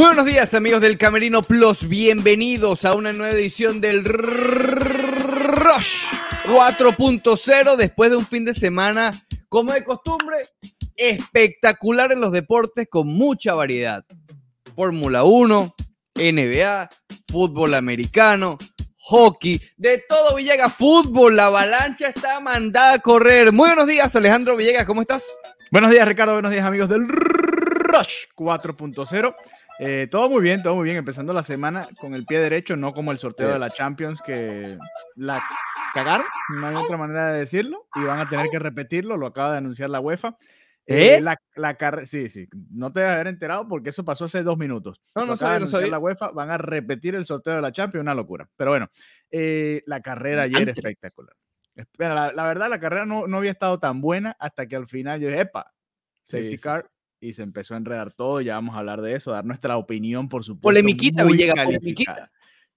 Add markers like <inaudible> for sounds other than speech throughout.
Buenos días amigos del Camerino Plus, bienvenidos a una nueva edición del Rush 4.0 después de un fin de semana, como de costumbre, espectacular en los deportes con mucha variedad. Fórmula 1, NBA, fútbol americano, hockey, de todo Villegas, fútbol, la avalancha está mandada a correr. Muy buenos días Alejandro Villegas, ¿cómo estás? Buenos días Ricardo, buenos días amigos del Rush 4.0. Eh, todo muy bien, todo muy bien. Empezando la semana con el pie derecho, no como el sorteo de la Champions que la cagaron, no hay otra manera de decirlo, y van a tener que repetirlo, lo acaba de anunciar la UEFA. Eh, ¿Eh? La, la sí, sí, no te debes haber enterado porque eso pasó hace dos minutos. No, no sabía, no sabía. La UEFA van a repetir el sorteo de la Champions, una locura. Pero bueno, eh, la carrera ayer Antes. espectacular. La, la verdad, la carrera no, no había estado tan buena hasta que al final yo dije, epa, safety sí, sí. Y se empezó a enredar todo. Ya vamos a hablar de eso, dar nuestra opinión, por supuesto. Polemiquita, Villegas, calificada.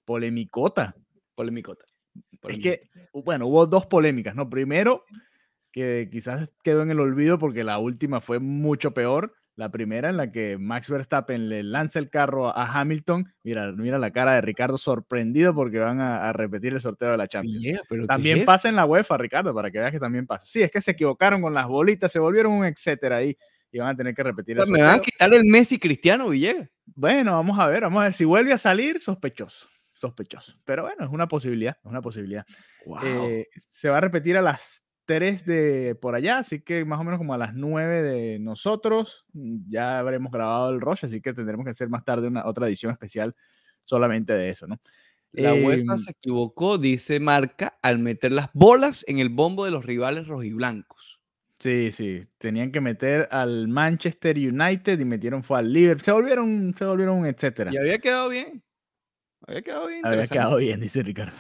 Polemicota. Polemicota. Es que, bueno, hubo dos polémicas, ¿no? Primero, que quizás quedó en el olvido porque la última fue mucho peor. La primera en la que Max Verstappen le lanza el carro a Hamilton. Mira, mira la cara de Ricardo sorprendido porque van a, a repetir el sorteo de la Champions. Villegas, pero ¿qué También pasa en la UEFA, Ricardo, para que veas que también pasa. Sí, es que se equivocaron con las bolitas, se volvieron un etcétera ahí y van a tener que repetir el eso? Me van a quitar el Messi Cristiano Villegas. Bueno, vamos a ver, vamos a ver. Si vuelve a salir, sospechoso. Sospechoso. Pero bueno, es una posibilidad, es una posibilidad. Wow. Eh, se va a repetir a las 3 de por allá, así que más o menos como a las 9 de nosotros ya habremos grabado el Rush, así que tendremos que hacer más tarde una otra edición especial solamente de eso, ¿no? La eh, UEFA se equivocó, dice Marca, al meter las bolas en el bombo de los rivales rojiblancos. Sí, sí, tenían que meter al Manchester United y metieron fue al Liverpool, se volvieron, se volvieron un etcétera. Y había quedado bien. Había quedado bien. Había quedado bien, dice Ricardo.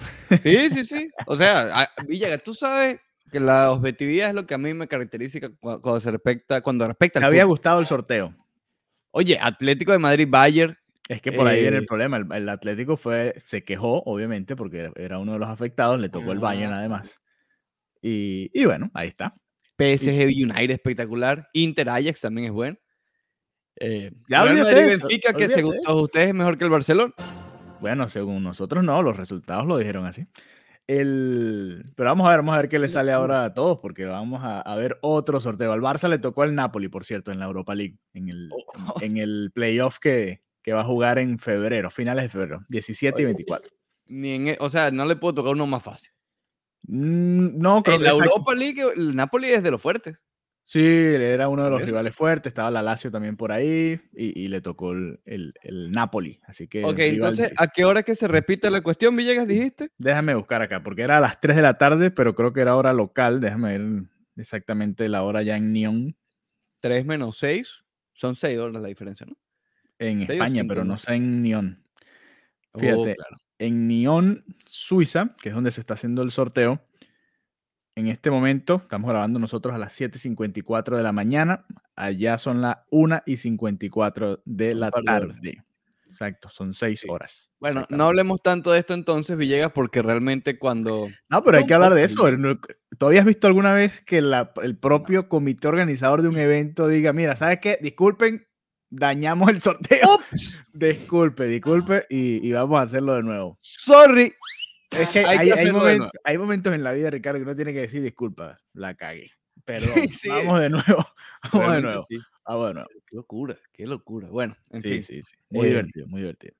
Sí, sí, sí. <laughs> O sea, a- Villagas, tú sabes que la objetividad es lo que a mí me caracteriza cu- cuando se respecta, cuando respecta Me había gustado el sorteo. Oye, Atlético de Madrid, Bayern, Es que por ahí viene Eh, el problema. El, el Atlético fue, se quejó, obviamente, porque era- uno de los afectados, le tocó el Bayern además. Y, y bueno, ahí está. PSG United espectacular, Inter Ajax también es bueno. Eh, Ya Real Madrid, eso, Benfica, que según todos ustedes es mejor que el Barcelona. Bueno, según nosotros no, los resultados lo dijeron así. El, pero vamos a ver, vamos a ver qué le sale ahora a todos, porque vamos a, a ver otro sorteo. Al Barça le tocó el Napoli, por cierto, en la Europa League, en el, Oh. en el playoff que, que va a jugar en febrero, finales de febrero, 17 y Oye, 24. Ni en e- o sea, no le puedo tocar uno más fácil. Mm, No, creo En que la Europa League, el Napoli es de los fuertes. Sí, era uno de los rivales fuertes, estaba la Lazio también por ahí y, y le tocó el, el- el Napoli, así que Ok, entonces, difícil. ¿a qué hora que se repite la cuestión, Villegas, dijiste? déjame buscar acá, porque era a las 3 de la tarde, pero creo que era hora local, déjame ver exactamente la hora ya en Nyon, 3 menos 6, son 6 horas la diferencia, ¿no? en España, pero no sé. en Nyon. Oh, Fíjate, claro. En Nyon, Suiza, que es donde se está haciendo el sorteo, en este momento, estamos grabando nosotros a las 7.54 de la mañana, allá son las 1 y 54 de la tarde. Exacto, son 6 Sí. horas. Bueno, no hablemos tanto de esto entonces, Villegas, porque realmente cuando... No, pero hay que hablar de eso. ¿Tú habías visto alguna vez que la- el propio comité organizador de un <laughs> evento diga, mira, ¿sabes qué? Disculpen, dañamos el sorteo. ¡Ups! <laughs> Disculpe, disculpe, y, y vamos a hacerlo de nuevo. ¡Sorry! Es que Hay que momentos en la vida, Ricardo, que uno tiene que decir, disculpa, la cagué. Perdón, <laughs> Sí, vamos de nuevo. <laughs> Vamos de nuevo. sí. De nuevo. Qué locura, qué locura. Bueno, en Sí, fin. sí, sí. Muy Eh, divertido, muy divertido.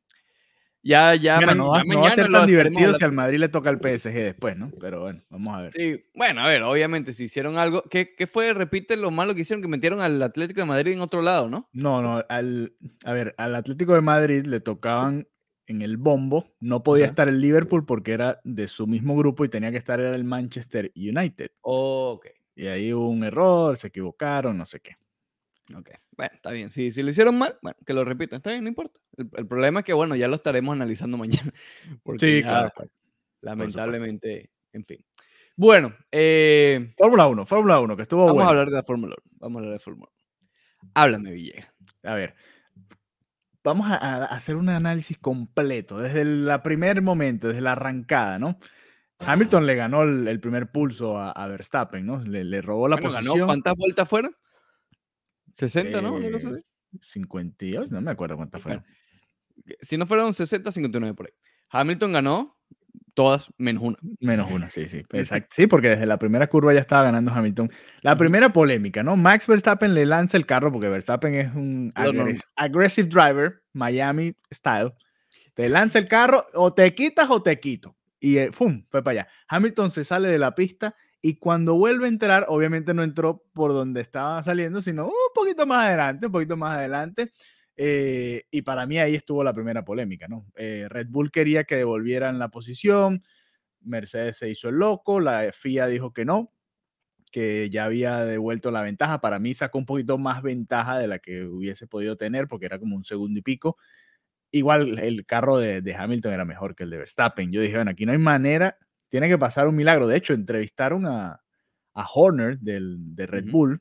Ya, ya, Mira, no, ya no va a ser tan divertido si al Madrid le toca al PSG después, ¿no? Pero bueno, vamos a ver. Sí, bueno, a ver, obviamente, si hicieron algo, ¿qué, qué fue? Repite lo malo que hicieron, que metieron al Atlético de Madrid en otro lado, ¿no? No, no, al, a ver, al Atlético de Madrid le tocaban en el bombo, no podía estar el Liverpool porque era de su mismo grupo y tenía que estar era el Manchester United. Ok, Y ahí hubo un error, se equivocaron, no sé qué. Ok. Bueno, está bien. Si, si lo hicieron mal, bueno, que lo repitan, está bien, no importa. El, el problema es que, bueno, ya lo estaremos analizando <laughs> mañana. Porque Sí, ya, claro, claro. lamentablemente, en fin. Bueno, eh, Fórmula 1, Fórmula 1, que estuvo vamos bueno. a hablar de la Fórmula 1. Vamos a hablar de Fórmula 1. Háblame, Villegas. A ver, vamos a, a hacer un análisis completo, desde el la primer momento, desde la arrancada, ¿no? Hamilton le ganó el, el primer pulso a, a Verstappen, ¿no? Le, le robó la Bueno, ganó, posición. ¿Cuántas vueltas fueron? 60, ¿no? Una cosa eh, así. 58, no me acuerdo cuántas Bueno, fueron. Si no fueron 60, 59 por ahí. Hamilton ganó todas menos una. Menos una, sí, sí. <laughs> Exacto. Sí, porque desde la primera curva ya estaba ganando Hamilton. La primera polémica, ¿no? Max Verstappen le lanza el carro porque Verstappen es un aggressive driver, Miami style. Te lanza el carro, o te quitas o te quito. Y eh, ¡fum! Fue para allá. Hamilton se sale de la pista y cuando vuelve a entrar, obviamente no entró por donde estaba saliendo, sino un poquito más adelante, un poquito más adelante. Eh, y para mí ahí estuvo la primera polémica, ¿no? Eh, Red Bull quería que devolvieran la posición, Mercedes se hizo el loco, la FIA dijo que no, que ya había devuelto la ventaja. Para mí sacó un poquito más ventaja de la que hubiese podido tener, porque era como un segundo y pico. Igual el carro de, Hamilton era mejor que el de Verstappen. Yo dije, bueno, aquí no hay manera, tiene que pasar un milagro. De hecho, entrevistaron a, Horner del, de Red Bull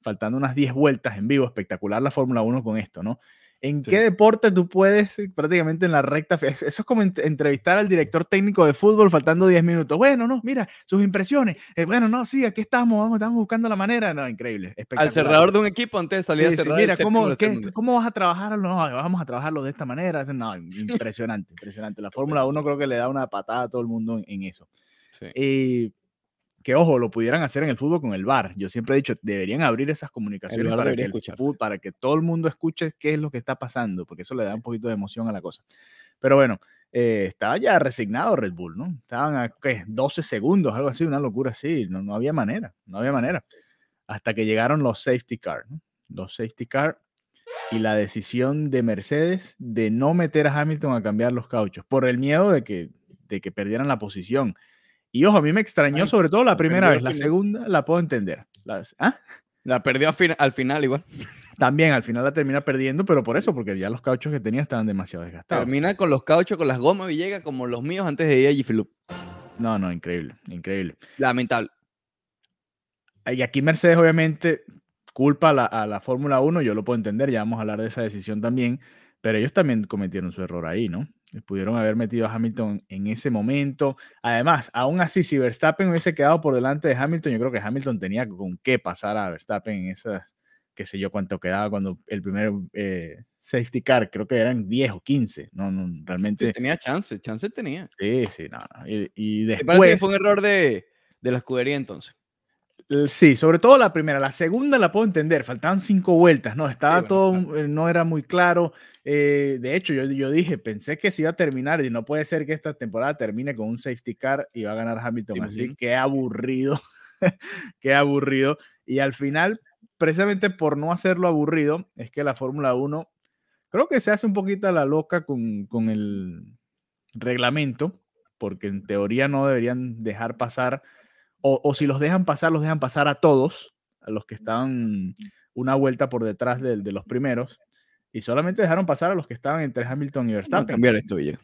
faltando unas 10 vueltas en vivo, espectacular la Fórmula 1 con esto, ¿no? ¿En qué deporte tú puedes, eh, prácticamente en la recta, eso es como entrevistar al director técnico de fútbol faltando 10 minutos? Bueno, no, mira, sus impresiones. Eh, bueno, no, sí, aquí estamos, vamos, estamos buscando la manera. No, increíble. Al cerrador de un equipo antes de salir a cerrar. mira, ¿cómo, ¿cómo, vas a trabajarlo? No, vamos a trabajarlo de esta manera. No, impresionante, impresionante. La Fórmula 1 creo que le da una patada a todo el mundo en, eso. Sí. Eh, que ojo, lo pudieran hacer en el fútbol con el VAR. Yo siempre he dicho, deberían abrir esas comunicaciones para que, para que todo el mundo escuche qué es lo que está pasando, porque eso le da un poquito de emoción a la cosa. Pero bueno, eh, estaba ya resignado Red Bull, ¿no? Estaban a ¿qué? 12 segundos, algo así, una locura así. No, no había manera, no había manera. Hasta que llegaron los safety car, ¿no? Los safety car y la decisión de Mercedes de no meter a Hamilton a cambiar los cauchos por el miedo de que, de que perdieran la posición. Y ojo, a mí me extrañó sobre todo la primera vez, la segunda la puedo entender. ¿ah? La perdió al, final igual. También al final la termina perdiendo, pero por eso, porque ya los cauchos que tenía estaban demasiado desgastados. Termina con los cauchos, con las gomas y llega como los míos antes de ir a G No, no, increíble, increíble. Lamentable. Y aquí Mercedes obviamente culpa a la, a la Fórmula 1, yo lo puedo entender, ya vamos a hablar de esa decisión también, pero ellos también cometieron su error ahí, ¿no? Pudieron haber metido a Hamilton en ese momento. Además, aún así, si Verstappen hubiese quedado por delante de Hamilton, yo creo que Hamilton tenía con qué pasar a Verstappen en esas, qué sé yo cuánto quedaba cuando el primer eh, safety car, creo que eran 10 o 15. No, no realmente. tenía chance, chance tenía. Sí, sí, no. Y, y después. parece que fue un error de, de la escudería entonces. Sí, sobre todo la primera. La segunda la puedo entender. Faltaban cinco vueltas, ¿no? Estaba todo, eh, no era muy claro. Eh, de hecho, yo, yo dije, pensé que se iba a terminar y no puede ser que esta temporada termine con un safety car y va a ganar Hamilton. Así, qué aburrido. <laughs> qué aburrido. Y al final, precisamente por no hacerlo aburrido, es que la Fórmula 1 creo que se hace un poquito la loca con, con el reglamento, porque en teoría no deberían dejar pasar o, si los dejan pasar, los dejan pasar a todos, a los que estaban una vuelta por detrás de, de los primeros, y solamente dejaron pasar a los que estaban entre Hamilton y Verstappen. a cambiar esto, ya.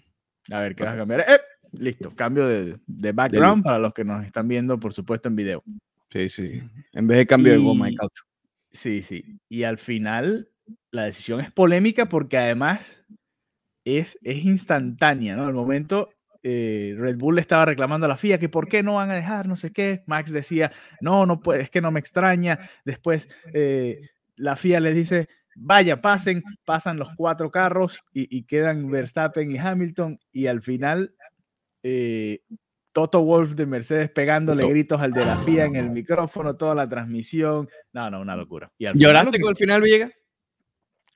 A ver, ¿qué vas a cambiar? ¡Eh! Listo, cambio de, de background para los que nos están viendo, por supuesto, en video. Sí, sí. En vez de cambio de goma y caucho. Sí, sí. Y al final, la decisión es polémica porque además es, es instantánea, ¿no? Al momento eh, Red Bull le estaba reclamando a la FIA que por qué no van a dejar, no sé qué. Max decía, no, no puede, es que no me extraña. Después eh, la FIA le dice, vaya, pasen, pasan los cuatro carros y, quedan Verstappen y Hamilton y al final eh, Toto Wolf de Mercedes pegándole gritos al de la FIA en el micrófono, toda la transmisión. No, no, una locura. ¿Lloraste con el final, Villegas?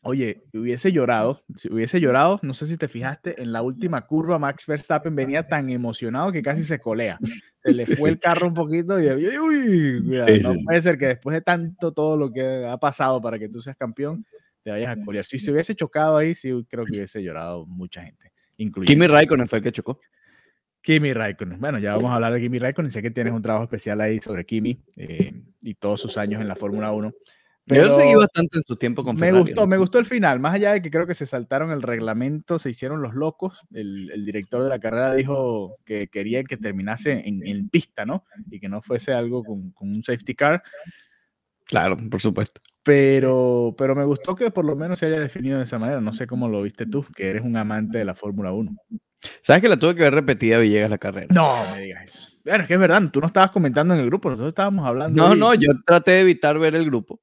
Oye, hubiese llorado, si hubiese llorado, no sé si te fijaste, en la última curva Max Verstappen venía tan emocionado que casi se colea. Se le fue el carro un poquito y uy, no puede ser que después de tanto todo lo que ha pasado para que tú seas campeón, te vayas a colear. Si se hubiese chocado ahí, sí creo que hubiese llorado mucha gente. Incluyendo. Kimi Raikkonen fue el que chocó. Kimi Raikkonen. Bueno, ya vamos a hablar de Kimi Raikkonen. Sé que tienes un trabajo especial ahí sobre Kimi eh, y todos sus años en la Fórmula 1. Pero Yo seguí bastante en su tiempo con Me gustó, me gustó el final, más allá de que creo que se saltaron el reglamento, se hicieron los locos. El, director de la carrera dijo que quería que terminase en, pista, ¿no? Y que no fuese algo con, un safety car. Claro, por supuesto. Pero, pero me gustó que por lo menos se haya definido de esa manera. No sé cómo lo viste tú, que eres un amante de la Fórmula 1. ¿Sabes que la tuve que ver repetida Villegas la carrera? No, me digas eso. Bueno, es que es verdad, tú no estabas comentando en el grupo, nosotros estábamos hablando. No, no, yo traté de evitar ver el grupo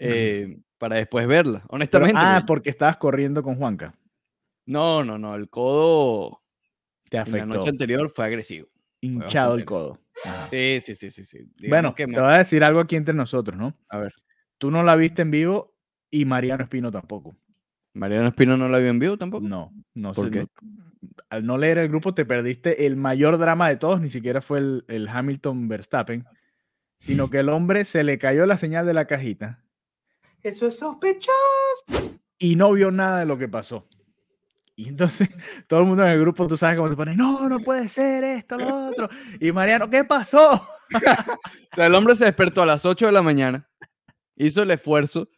eh, para después verla, honestamente. ah, porque estabas corriendo con Juanca. No, no, no. El codo Te en la afectó. noche anterior fue agresivo. Hinchado el codo. Ajá. Sí, sí, sí, sí. Bueno, que te voy a decir algo aquí entre nosotros, ¿no? A ver. Tú no la viste en vivo y Mariano Espino tampoco. Mariano Espino no la vio en vivo tampoco. No, no ¿Por sé. qué? al no leer el grupo te perdiste el mayor drama de todos, ni siquiera fue el, el Hamilton Verstappen, sino <laughs> que el hombre se le cayó la señal de la cajita Eso es sospechoso. y no vio nada de lo que pasó. Y entonces <laughs> todo el mundo en el grupo, tú sabes cómo se pone, no, no puede ser esto, lo otro. Y Mariano, ¿qué pasó? <laughs> O sea, el hombre se despertó a las 8 de la mañana, hizo el esfuerzo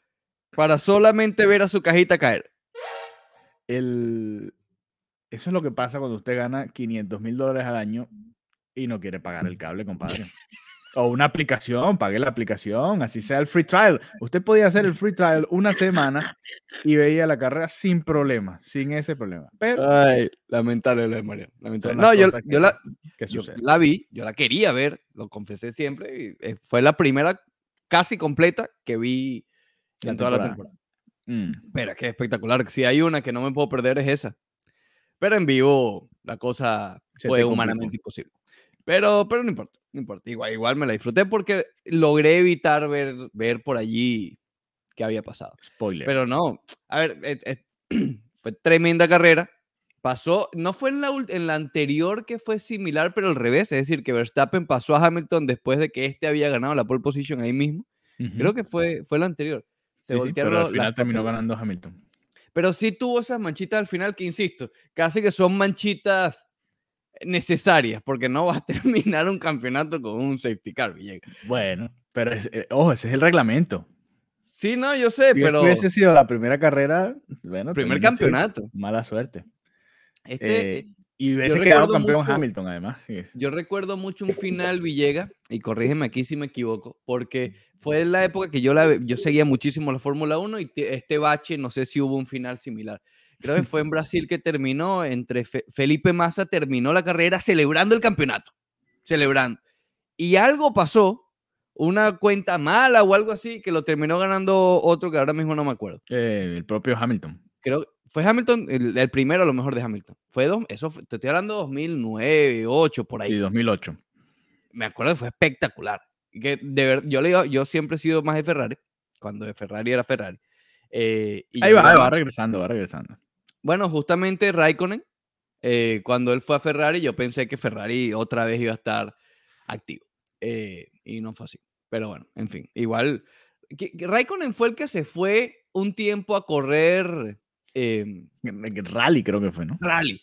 para solamente ver a su cajita caer. El... Eso es lo que pasa cuando usted gana 500 mil dólares al año y no quiere pagar el cable, compadre. <laughs> O una aplicación, pague la aplicación, así sea el free trial. Usted podía hacer el free trial una semana y veía la carrera sin problema, sin ese problema. Pero, Ay, lamentable lo de lamentable. Las No, yo, la, ¿qué yo la vi, yo la quería ver, lo confesé siempre. y, eh, fue la primera casi completa que vi La en toda la temporada. Mm, Pero es que espectacular. Si hay una que no me puedo perder es esa. Pero en vivo la cosa Se fue humanamente imposible. Pero, pero no importa, no importa. Igual, igual me la disfruté porque logré evitar ver, ver por allí qué había pasado. spoiler. Pero no, a ver, eh, eh, <clears throat> fue tremenda carrera. Pasó, no fue en la, en la anterior que fue similar, pero al revés. Es decir, que Verstappen pasó a Hamilton después de que este había ganado la pole position ahí mismo. Creo que fue, fue la anterior. Se Sí, sí, voltearon pero al final terminó ganando Hamilton. Pero sí tuvo esas manchitas al final que, insisto, casi que son manchitas necesarias, porque no vas a <laughs> terminar un campeonato con un safety car, Villegas. Bueno, pero es- eh, ojo, ese es el reglamento. Sí, no, yo sé, Si pero hubiese sido la primera carrera, bueno, primer campeonato. Mala suerte. Este, Eh, y hubiese quedado campeón mucho- Hamilton, además. sí. Yo recuerdo mucho un final Villegas, y corrígeme aquí si me equivoco, porque fue en la época que yo, la, yo seguía muchísimo la Fórmula 1 y te- este bache, no sé si hubo un final similar. Creo que fue en Brasil que terminó, entre Fe- Felipe Massa terminó la carrera celebrando el campeonato, celebrando. Y algo pasó, una cuenta mala o algo así, que lo terminó ganando otro que ahora mismo no me acuerdo. Eh, el propio Hamilton. Creo fue Hamilton, el, el primero a lo mejor de Hamilton. Fue dos, eso fue- te estoy hablando 2009, 2008, por ahí Y 2008. me acuerdo que fue espectacular. Que de ver, yo, le iba- yo siempre he sido más de Ferrari, cuando de Ferrari era Ferrari. eh, y Ahí va, va más- regresando, va regresando. Bueno, justamente Raikkonen, eh, cuando él fue a Ferrari, yo pensé que Ferrari otra vez iba a estar activo. eh, y no fue así. Pero bueno, en fin, igual. que- que Raikkonen fue el que se fue un tiempo a correr eh, Rally creo que fue, ¿no? rally.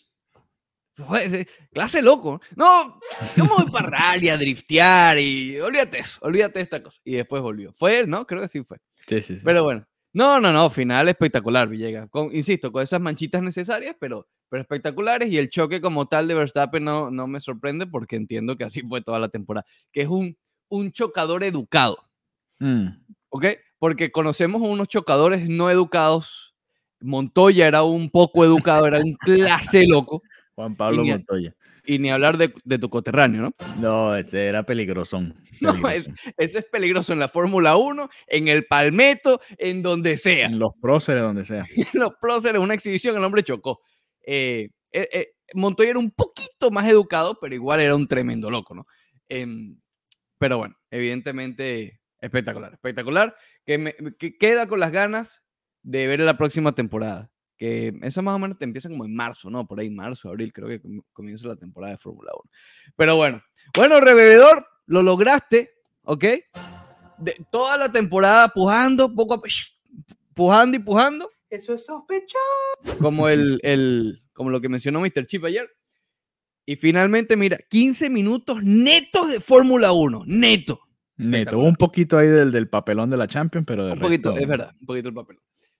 Ese- Clase loco. No, yo me voy para rally a driftear y olvídate eso, olvídate de esta cosa. Y después volvió. Fue él, ¿no? Creo que sí fue. Sí, sí, sí. Pero bueno. No, no, no, final espectacular, Villegas. Con, insisto, con esas manchitas necesarias, pero, pero espectaculares. Y el choque como tal de Verstappen no, no me sorprende porque entiendo que así fue toda la temporada. Que es un, un chocador educado. Mm, ¿ok? Porque conocemos a unos chocadores no educados. Montoya era un poco educado, era un clase loco. Juan Pablo Montoya. Y ni hablar de, de tu coterráneo, ¿no? No, ese era peligrosón. <laughs> No, peligrosón. Ese es peligroso en la Fórmula 1, en el Palmetto, en donde sea. En los próceres, donde sea. <laughs> En los próceres, una exhibición, el hombre chocó. Eh, eh, eh, Montoya era un poquito más educado, pero igual era un tremendo loco, ¿no? Em, pero bueno, evidentemente espectacular, espectacular. Que, me, que queda con las ganas de ver la próxima temporada. Que eso más o menos te empieza como en marzo, ¿no? Por ahí, marzo, abril, creo que com- comienza la temporada de Fórmula 1. Pero bueno, bueno, Rebebedor, lo lograste, ¿ok? De, toda la temporada pujando, poco a pujando y pujando, Eso es sospechoso. como, el, el, como lo que mencionó Mr. Chip ayer. Y finalmente, mira, 15 minutos netos de Fórmula 1, neto. Neto, un poquito ahí del, del papelón de la Champions, pero de Un poquito, es verdad, un poquito el papel.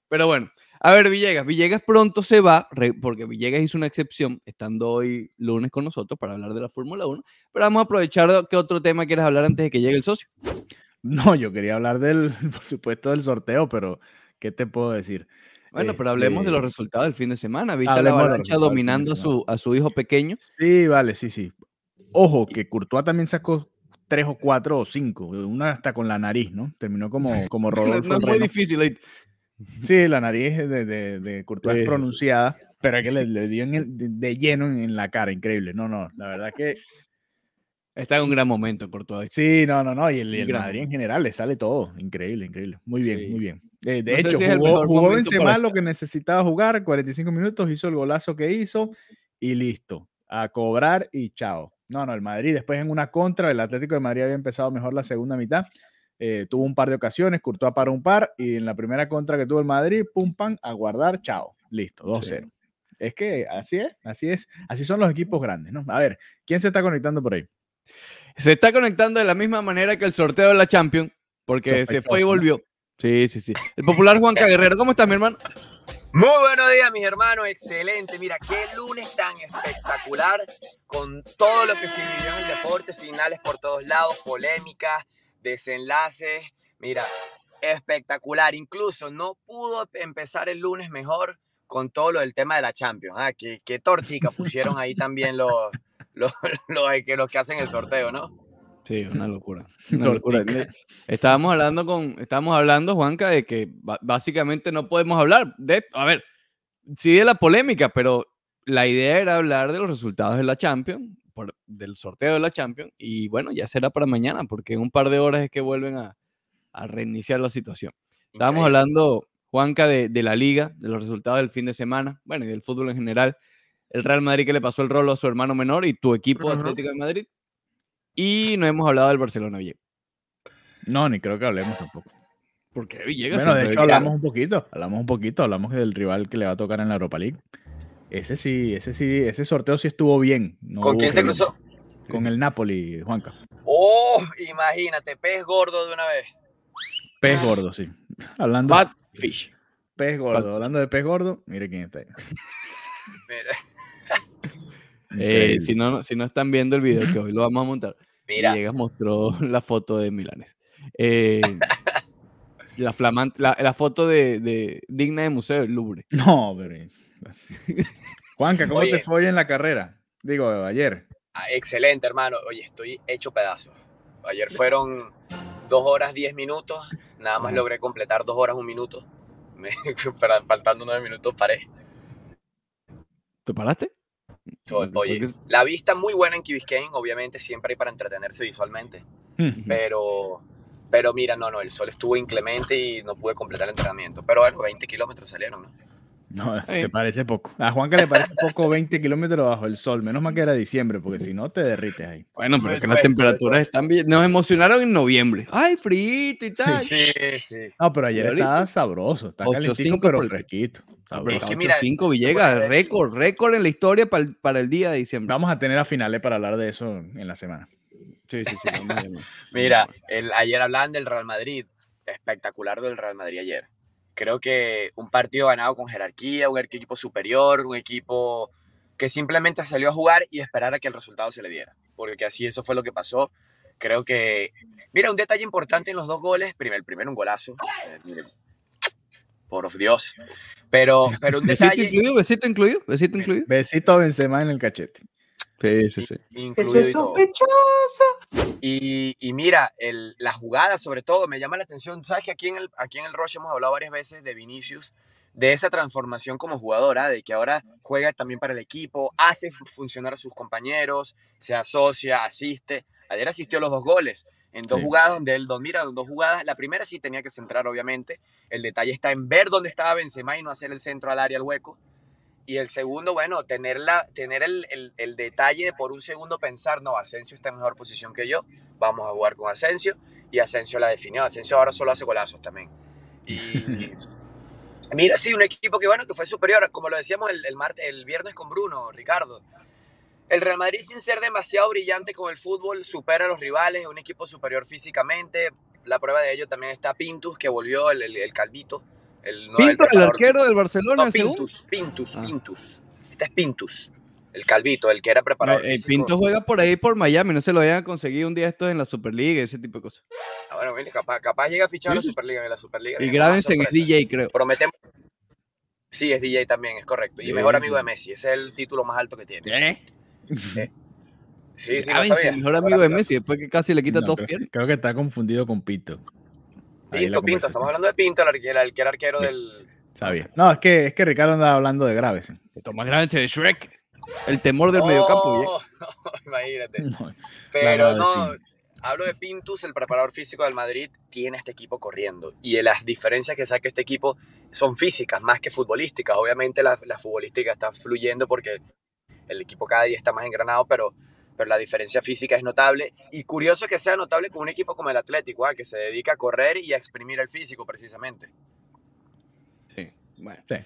Pero bueno, a ver, Villegas. Villegas pronto se va, porque Villegas hizo una excepción, estando hoy lunes con nosotros para hablar de la Fórmula 1. Pero vamos a aprovechar qué otro tema quieres hablar antes de que llegue el socio. No, yo quería hablar del, <laughs> por supuesto, del sorteo, pero ¿qué te puedo decir? Bueno, pero hablemos de los Este, resultados del fin de semana. Viste a la avalancha dominando a su, a su hijo pequeño. Sí, vale, sí, sí. Ojo, que Courtois también sacó tres o cuatro o cinco, una hasta con la nariz, ¿no? Terminó como, como <laughs> Rodolfo no es muy difícil. Sí, la nariz de, de, de Courtois es pronunciada. pero es que le, le dio en el- de, de lleno en, la cara, increíble. No, no, la verdad que Está en un gran momento, Courtois. sí, no, no, no. Y el, el Madrid en general le sale todo. Increíble, increíble. Muy bien, Sí. muy bien. Eh, de No hecho, si jugó, jugó Benzema para lo que necesitaba jugar, 45 minutos, hizo el golazo que hizo y listo. A cobrar y chao. No, no, el Madrid después en una contra, el Atlético de Madrid había empezado mejor la segunda mitad. Eh, tuvo un par de ocasiones, Courtois para un par y en la primera contra que tuvo el Madrid, pum, pam, a guardar, chao, listo, 2-0. Es que así es, así es, así son los equipos grandes, ¿no? A ver, ¿quién se está conectando por ahí? Se está conectando de la misma manera que el sorteo de la Champions, porque se fue y volvió. Sí, sí, sí. El popular Juanca Guerrero, ¿cómo estás, mi hermano? Muy buenos días, mis hermanos. Excelente. Mira, qué lunes tan espectacular con todo lo que se vivió en el deporte. Finales por todos lados, polémicas, desenlaces. Mira, espectacular. Incluso no pudo empezar el lunes mejor con todo lo del tema de la Champions. Ah, qué, qué tortica pusieron ahí también los, los, los, que, los que hacen el sorteo, ¿no? Sí, una locura. Una locura. Estábamos hablando con, estábamos hablando, Juanca, de que básicamente no podemos hablar de, a ver, sí de la polémica, pero la idea era hablar de los resultados de la Champions, por- del sorteo de la Champions, y bueno, ya será para mañana, porque en un par de horas es que vuelven a, a reiniciar la situación. Estábamos hablando, Juanca, de, de la liga, de los resultados del fin de semana, bueno, y del fútbol en general. El Real Madrid que le pasó el rolo a su hermano menor y tu equipo Ujú. Atlético de Madrid. Y no hemos hablado del Barcelona bien. No, ni creo que hablemos tampoco. Porque Villegas Bueno, de hecho hablamos un poquito, hablamos un poquito, hablamos del rival que le va a tocar en la Europa League. Ese sí, ese sí, ese sorteo sí estuvo bien. no ¿Con quién se cruzó? Con el Napoli, Juanca. Oh, imagínate, pez gordo de una vez. Pez gordo, sí. Hablando Fat Fish. pez gordo, hablando de pez gordo, mire quién está ahí. Mira, <laughs> Eh, si, no, si no están viendo el video, que hoy lo vamos a montar, mira. Villegas mostró <laughs> la foto de Milanes. Eh, <laughs> la flamante, la, la foto de, de- digna de Museo del Louvre. No, pero. <laughs> Juanca, ¿cómo te fue hoy en la carrera? Digo, ayer. Ah, Excelente, hermano. Oye, estoy hecho pedazo. Ayer fueron dos horas diez minutos. Nada más logré completar dos horas un minuto. Me- <laughs> fal- faltando nueve minutos paré. ¿Te paraste? Oye, la vista muy buena en Key Biscayne. Obviamente siempre hay para entretenerse visualmente. Pero, pero mira, no, no, el sol estuvo inclemente y no pude completar el entrenamiento. Pero bueno, 20 kilómetros salieron, ¿no? No, te parece poco. A Juanca le parece poco 20 kilómetros bajo el sol. Menos mal que era diciembre, porque si no te derrites ahí. Bueno, pero es que las temperaturas están bien. Nos emocionaron en noviembre. ¡Ay, frito y tal! Sí, sí. No, pero ayer estaba sabroso. Está 8-5 calentito, pero fresquito. Sabroso. Es que está mira, 8-5 Villegas, récord, récord en la historia para el, para el día de diciembre. Vamos a tener a finales para hablar de eso en la semana. Sí, sí, sí. vamos a llamar. <laughs> Mira, el, ayer hablaban del Real Madrid. Espectacular del Real Madrid ayer. Creo que un partido ganado con jerarquía, un equipo superior, un equipo que simplemente salió a jugar y esperar a que el resultado se le diera. Porque así eso fue lo que pasó. Creo que. Mira, un detalle importante en los dos goles. Primero, el primero, un golazo. Eh, mire, por Dios. Pero, pero un ¿Besito detalle. incluido? ¿Besito incluido? ¿Besito incluido? Besito a Benzema en el cachete. Sí, sí, sí. Eso es y todo. sospechoso. Y, y mira, el, la jugada sobre todo me llama la atención. Sabes que aquí en, el, aquí en el Rush hemos hablado varias veces de Vinicius, de esa transformación como jugadora, de que ahora juega también para el equipo, hace funcionar a sus compañeros, se asocia, asiste. Ayer asistió a los dos goles, en dos Sí. jugadas donde él, dos, mira, dos jugadas. La primera sí tenía que centrar, obviamente. El detalle está en ver dónde estaba Benzema y no hacer el centro al área, al hueco. Y el segundo, bueno, tener, la, tener el, el, el detalle de por un segundo pensar, no, Asensio está en mejor posición que yo, vamos a jugar con Asensio. Y Asensio la definió. Asensio ahora solo hace golazos también. Y <laughs> mira, sí, un equipo que bueno, que fue superior, como lo decíamos el, el, martes, el viernes con Bruno, Ricardo. El Real Madrid, sin ser demasiado brillante con el fútbol, supera a los rivales, es un equipo superior físicamente. La prueba de ello también está Pintus, que volvió el, el, el calvito. El, no, Pinto, el, arquero del Barcelona, no. Pintus, Pintus, Ah. Pintus. Este es Pintus, el calvito, el que era No, preparador el físico. Pinto juega por ahí por Miami, no se lo vayan a conseguir un día estos en la Superliga, ese tipo de cosas. Ah, bueno, mire, capaz, capaz llega a fichar a la Sí, sí. Superliga, en la Superliga. Y grábense en es. DJ, creo. Prometemos. Sí, es DJ también, es correcto. Y Sí, mejor amigo sí. de Messi, ese es el título más alto que tiene. ¿Eh? Sí, sí, lo Grábense, sabía. el mejor amigo de Messi, después que casi le quita No, dos creo, piernas. creo que está confundido con Pinto. Pinto, Pinto, estamos hablando de Pinto, el, arque- el que era arquero Sí. del, Sabía. No, es que, es que Ricardo andaba hablando de Graves. Tomás Graves de Shrek. El temor del mediocampo. No, <laughs> imagínate. <laughs> No, Pero no, sí. hablo de Pintus, el preparador físico del Madrid, tiene este equipo corriendo. Y las diferencias que saca este equipo son físicas, más que futbolísticas. Obviamente la, la futbolística está fluyendo porque el equipo cada día está más engranado, pero, pero la diferencia física es notable. Y curioso que sea notable con un equipo como el Atlético, ah, que se dedica a correr y a exprimir el físico precisamente. Sí. Bueno. Sí.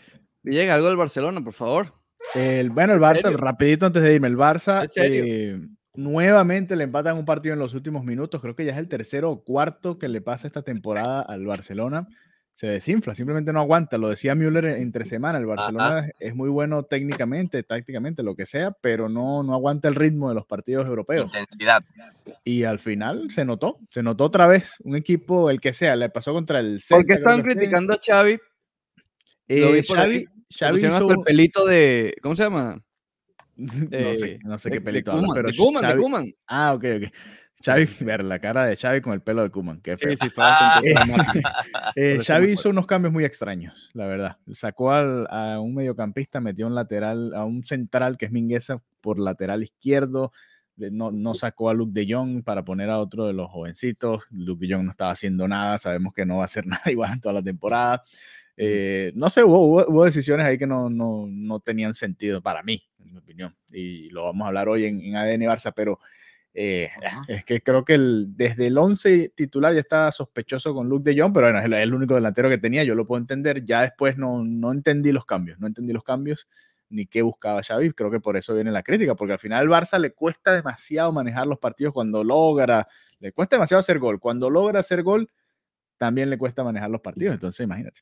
Llega algo del Barcelona, por favor. El, bueno, el Barça, rapidito antes de irme, el Barça eh, nuevamente le empatan un partido en los últimos minutos. Creo que ya es el tercero o cuarto que le pasa esta temporada al Barcelona. Se desinfla, simplemente no aguanta. Lo decía Müller en- entre semana. El Barcelona es- es muy bueno técnicamente, tácticamente, lo que sea, pero no, no aguanta el ritmo de los partidos europeos. Intensidad. Y al final se notó, se notó otra vez un equipo, el que sea, le pasó contra el Celta. ¿Por qué fue. criticando a Xavi? Eh, Xavi, Xavi hizo- hasta el pelito de. ¿Cómo se llama? <laughs> no sé, no sé de- qué de pelito habla, pero de Koeman, de Xavi- Koeman. Ah, ok, ok. Xavi, ver la cara de Xavi con el pelo de Kuman, qué feo. Sí, sí, fue. <laughs> Eh, Xavi hizo unos cambios muy extraños, la verdad. Sacó al- a un mediocampista, metió un lateral, a un central que es Mingueza por lateral izquierdo. No, no sacó a Luke de Jong para poner a otro de los jovencitos. Luke de Jong no estaba haciendo nada, sabemos que no va a hacer <laughs> nada igual en toda la temporada. Eh, no sé, hubo, hubo- hubo decisiones ahí que no, no, no tenían sentido para mí, en mi opinión. Y lo vamos a hablar hoy en, en ADN Barça, pero eh, es que creo que el, desde el 11 titular ya estaba sospechoso con Luke de Jong, pero bueno, es el, el único delantero que tenía, yo lo puedo entender. Ya después no, no entendí los cambios, no entendí los cambios ni qué buscaba Xavi. Creo que por eso viene la crítica, porque al final al Barça le cuesta demasiado manejar los partidos cuando logra, le cuesta demasiado hacer gol. Cuando logra hacer gol, también le cuesta manejar los partidos. Entonces, imagínate.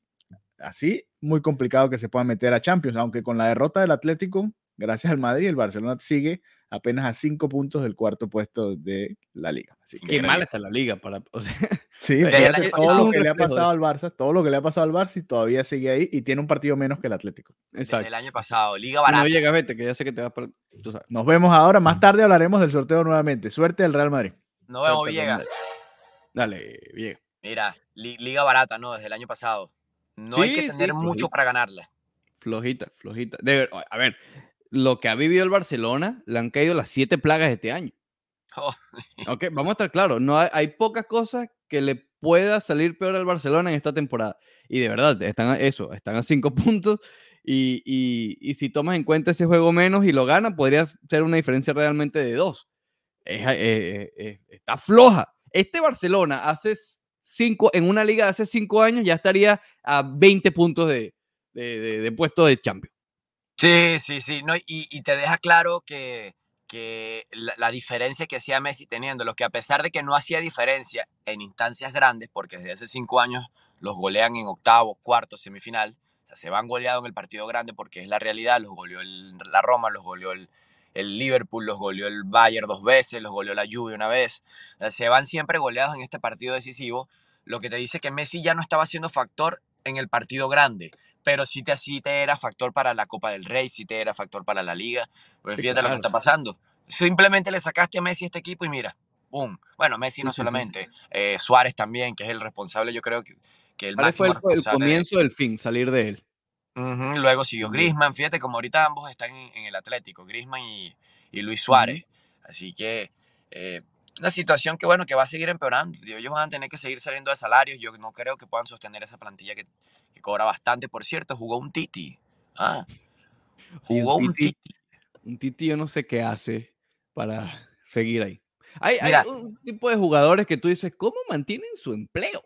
Así, muy complicado que se pueda meter a Champions, aunque con la derrota del Atlético, gracias al Madrid, el Barcelona sigue apenas a cinco puntos del cuarto puesto de la liga. Así que, Qué mal está la liga para. o sea, sí, <laughs> Desde fíjate todo lo que le ha pasado al Barça, todo lo que le ha pasado al Barça y todavía sigue ahí y tiene un partido menos que el Atlético. Desde exacto. el año pasado. Liga barata. no llega, vete, que ya sé que te vas para. Tú sabes. Nos vemos ahora, más tarde hablaremos del sorteo nuevamente. Suerte al Real Madrid. Nos vemos, Villegas. Dale, bien. Mira, li- liga barata, ¿no? Desde el año pasado. No Sí, hay que sí, tener mucho flojita. para ganarla. Flojita, flojita. De ver- a ver, lo que ha vivido el Barcelona, le han caído las siete plagas este año. Oh, <laughs> Ok, vamos a estar claros. No hay, hay pocas cosas que le pueda salir peor al Barcelona en esta temporada. Y de verdad, están a eso, están a cinco <laughs> puntos. Y, y- y si tomas en cuenta ese juego menos y lo gana, podría ser una diferencia realmente de dos. Es- eh, eh, eh, está floja. Este Barcelona hace cinco, en una liga de hace cinco años ya estaría a 20 puntos de, de, de- de puesto de Champions. Sí, sí, sí. No, y, te deja claro que, la, diferencia que hacía Messi teniendo, lo que a pesar de que no hacía diferencia en instancias grandes, porque desde hace cinco años los golean en octavos, cuartos, semifinal, o sea, se van goleados en el partido grande porque es la realidad, los goleó el- la Roma, los goleó el, Liverpool, los goleó el Bayern dos veces, los goleó la Juve una vez, se van siempre goleados en este partido decisivo, lo que te dice que Messi ya no estaba siendo factor en el partido grande pero sí te, sí te era factor para la Copa del Rey, sí te era factor para la Liga. Pues fíjate lo que está pasando. Simplemente le sacaste a Messi a este equipo y mira, ¡pum! Bueno, Messi no Sí, sí, sí. solamente, eh, Suárez también, que es el responsable, yo creo que, que el ¿Cuál fue máximo el, el responsable. de- comienzo del fin, salir de él? Luego siguió Ujú. Griezmann, fíjate como ahorita ambos están en, en el Atlético, Griezmann y, y Luis Suárez. Así que eh, una situación que bueno, que va a seguir empeorando. Ellos van a tener que seguir saliendo de salarios. Yo no creo que puedan sostener esa plantilla que, que cobra bastante. Por cierto, jugó un Titi. Ah, jugó un Titi. Titi. Un Titi yo no sé qué hace para seguir ahí. Hay, hay Mira. un tipo de jugadores que tú dices, ¿cómo mantienen su empleo?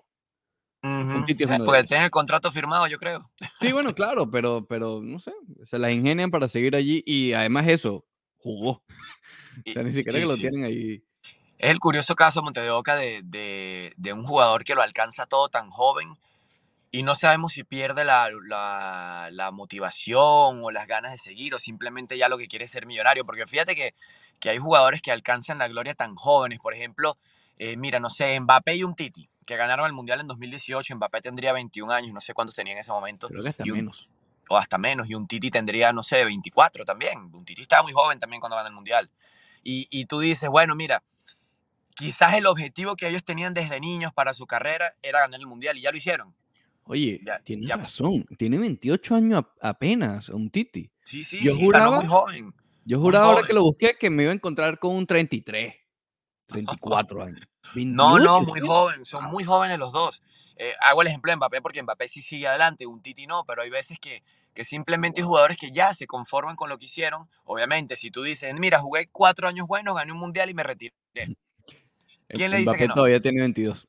Es Eh, de Porque ellos. tiene el contrato firmado, yo creo. Sí, bueno, claro, pero, pero no sé, se las ingenian para seguir allí y además eso, jugó. O sea, ni siquiera sí, que lo sí. tienen ahí. Es el curioso caso Monte de Oca de, de- un jugador que lo alcanza todo tan joven y no sabemos si pierde la, la- la motivación o las ganas de seguir o simplemente ya lo que quiere es ser millonario. Porque fíjate que, que hay jugadores que alcanzan la gloria tan jóvenes. Por ejemplo, eh, mira, no sé, Mbappé y un Titi, que ganaron el Mundial en 2018. Mbappé tendría 21 años, no sé cuántos tenía en ese momento, Creo que hasta un- menos. o hasta menos. Y un Titi tendría, no sé, 24 también. Un Titi estaba muy joven también cuando ganó el Mundial. Y, y tú dices, bueno, mira, quizás el objetivo que ellos tenían desde niños para su carrera era ganar el mundial y ya lo hicieron. Oye, Ya- ya- razón. Tiene 28 años apenas, un Titi. Sí, sí, Yo sí, juraba- muy joven. Yo juraba ahora que lo busqué que me iba a encontrar con un 33, 34 años. <laughs> No, no, 28, muy joven, son muy jóvenes los dos. Eh, hago el ejemplo de Mbappé porque Mbappé sí sigue adelante, un Titi no, pero hay veces que, que simplemente hay jugadores que ya se conforman con lo que hicieron. Obviamente, si tú dices, mira, jugué cuatro años buenos, gané un mundial y me retiré. ¿Quién le dice Mbappé que no? todavía tiene 22.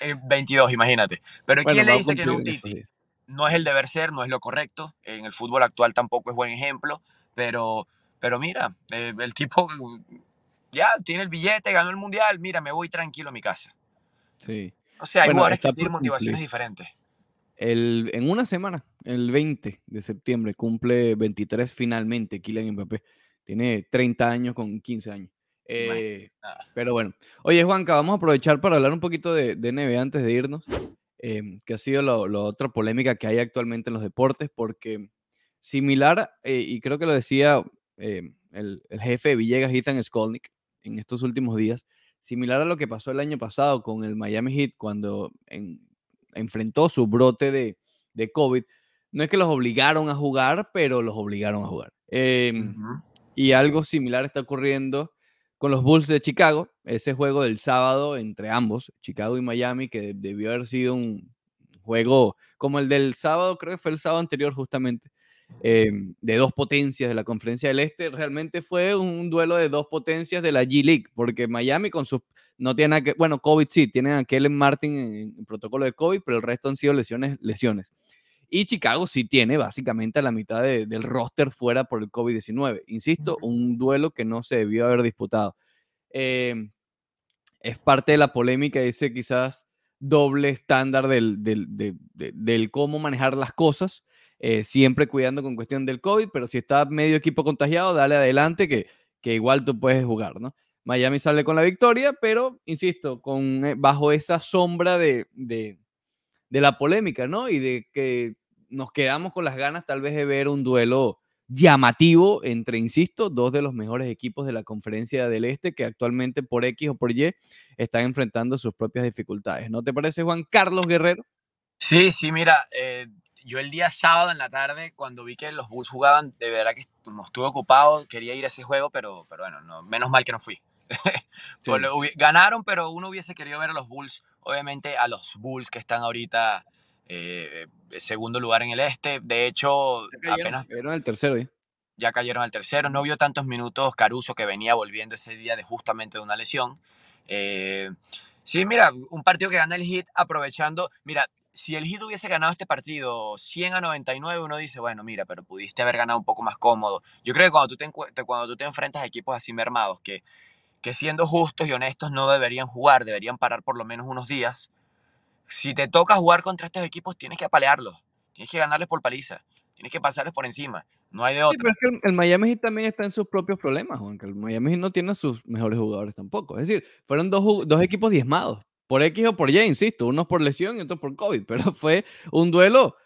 Eh, 22, imagínate. Pero Bueno, ¿quién le dice que no un Titi? No es el deber ser, no es lo correcto. En el fútbol actual tampoco es buen ejemplo, pero, pero mira, eh, el tipo <laughs> ya tiene el billete, ganó el mundial, mira, me voy tranquilo a mi casa. Sí. O sea, hay Bueno, jugadores que tienen motivaciones diferentes. El, en una semana, el 20 de septiembre, cumple 23 finalmente Kylian Mbappé. Tiene 30 años con 15 años. Eh, pero bueno. Oye, Juanca, vamos a aprovechar para hablar un poquito de, de NBA antes de irnos, eh, que ha sido la otra polémica que hay actualmente en los deportes, porque similar, eh, y creo que lo decía eh, el, el jefe de Villegas, Ethan Skolnick, en estos últimos días, similar a lo que pasó el año pasado con el Miami Heat cuando en- enfrentó su brote de, de COVID. No es que los obligaron a jugar, pero los obligaron a jugar. Em, y algo similar está ocurriendo con los Bulls de Chicago, ese juego del sábado entre ambos, Chicago y Miami, que debió haber sido un juego como el del sábado, creo que fue el sábado anterior justamente, em, de dos potencias de la Conferencia del Este, realmente fue un duelo de dos potencias de la G League, porque Miami con sus, no tiene nada que, bueno, COVID sí, tienen a Kellen Martin en, en protocolo de COVID, pero el resto han sido lesiones, lesiones. Y Chicago sí tiene básicamente a la mitad de- del roster fuera por el COVID-19. Insisto, un duelo que no se debió haber disputado. Eh, es parte de la polémica ese quizás doble estándar del, del, de- de- del cómo manejar las cosas, eh, siempre cuidando con cuestión del COVID, pero si está medio equipo contagiado, dale adelante que, que igual tú puedes jugar, ¿no? Miami sale con la victoria, pero, insisto, con, eh, bajo esa sombra de, de, de la polémica, ¿no? Y de que nos quedamos con las ganas tal vez de ver un duelo llamativo entre, insisto, dos de los mejores equipos de la conferencia del Este que actualmente por X o por Y están enfrentando sus propias dificultades. ¿No te parece, Juan Carlos Guerrero? Sí, sí, mira, eh, yo el día sábado en la tarde, cuando vi que los Bulls jugaban, de verdad que estuve ocupado, quería ir a ese juego, pero, pero bueno, no, menos mal que no fui. <laughs> Pues ganaron, pero uno hubiese querido ver a los Bulls, obviamente a los Bulls que están ahorita eh, eh, segundo lugar en el este. De hecho, apenas Era el tercero, ¿eh? ya cayeron al tercero. No vio tantos minutos Caruso que venía volviendo ese día de justamente de una lesión. Eh, sí, mira, un partido que gana el Heat aprovechando. Mira, si el Heat hubiese ganado este partido 100 a 99, uno dice, bueno, mira, pero pudiste haber ganado un poco más cómodo. Yo creo que cuando tú te- cuando tú te enfrentas a equipos así mermados, que, que siendo justos y honestos no deberían jugar, deberían parar por lo menos unos días. Si te toca jugar contra estos equipos, tienes que apalearlos. Tienes que ganarles por paliza. Tienes que pasarles por encima. No hay de Sí, otra. pero es que el, el Miami Heat también está en sus propios problemas, Juan, que el Miami Heat no tiene a sus mejores jugadores tampoco. Es decir, fueron dos, equipos diezmados, por X o por Y, insisto, unos por lesión y otros por COVID, <laughs> pero fue un duelo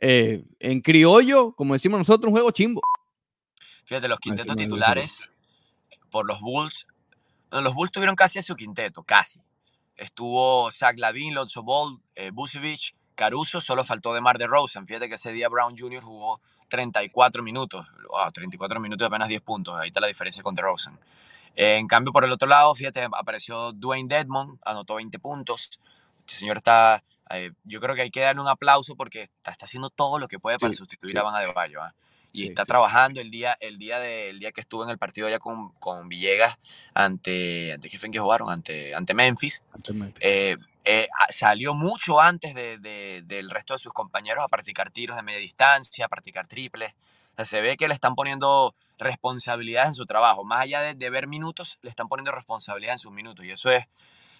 eh, en criollo, como decimos nosotros, un juego chimbo. Fíjate, los quintetos titulares por los Bulls. bueno, los Bulls tuvieron casi a su quinteto, casi. Estuvo Zach Lavin, Lonzo Ball, eh, Caruso, solo faltó DeMar DeRozan. Fíjate que ese día Brown Jr. jugó 34 minutos. Wow, 34 minutos y apenas 10 puntos. Ahí está la diferencia con DeRozan. Eh, en cambio, por el otro lado, fíjate, apareció Dwayne Dedmon, anotó 20 puntos. Este señor está, eh, yo creo que hay que darle un aplauso porque está, está haciendo todo lo que puede para Sí, sustituir sí. a Van Adebayo. ¿ah? Y Sí, está sí. trabajando el día, el día de, el día que estuvo en el partido allá con, con Villegas ante, ante ¿qué fue en que jugaron? Ante, ante Memphis. Eh, eh, a- salió mucho antes de- de- del resto de sus compañeros a practicar tiros de media distancia, a practicar triples. O sea, se ve que le están poniendo responsabilidades en su trabajo. Más allá de, de ver minutos, le están poniendo responsabilidad en sus minutos. Y eso es,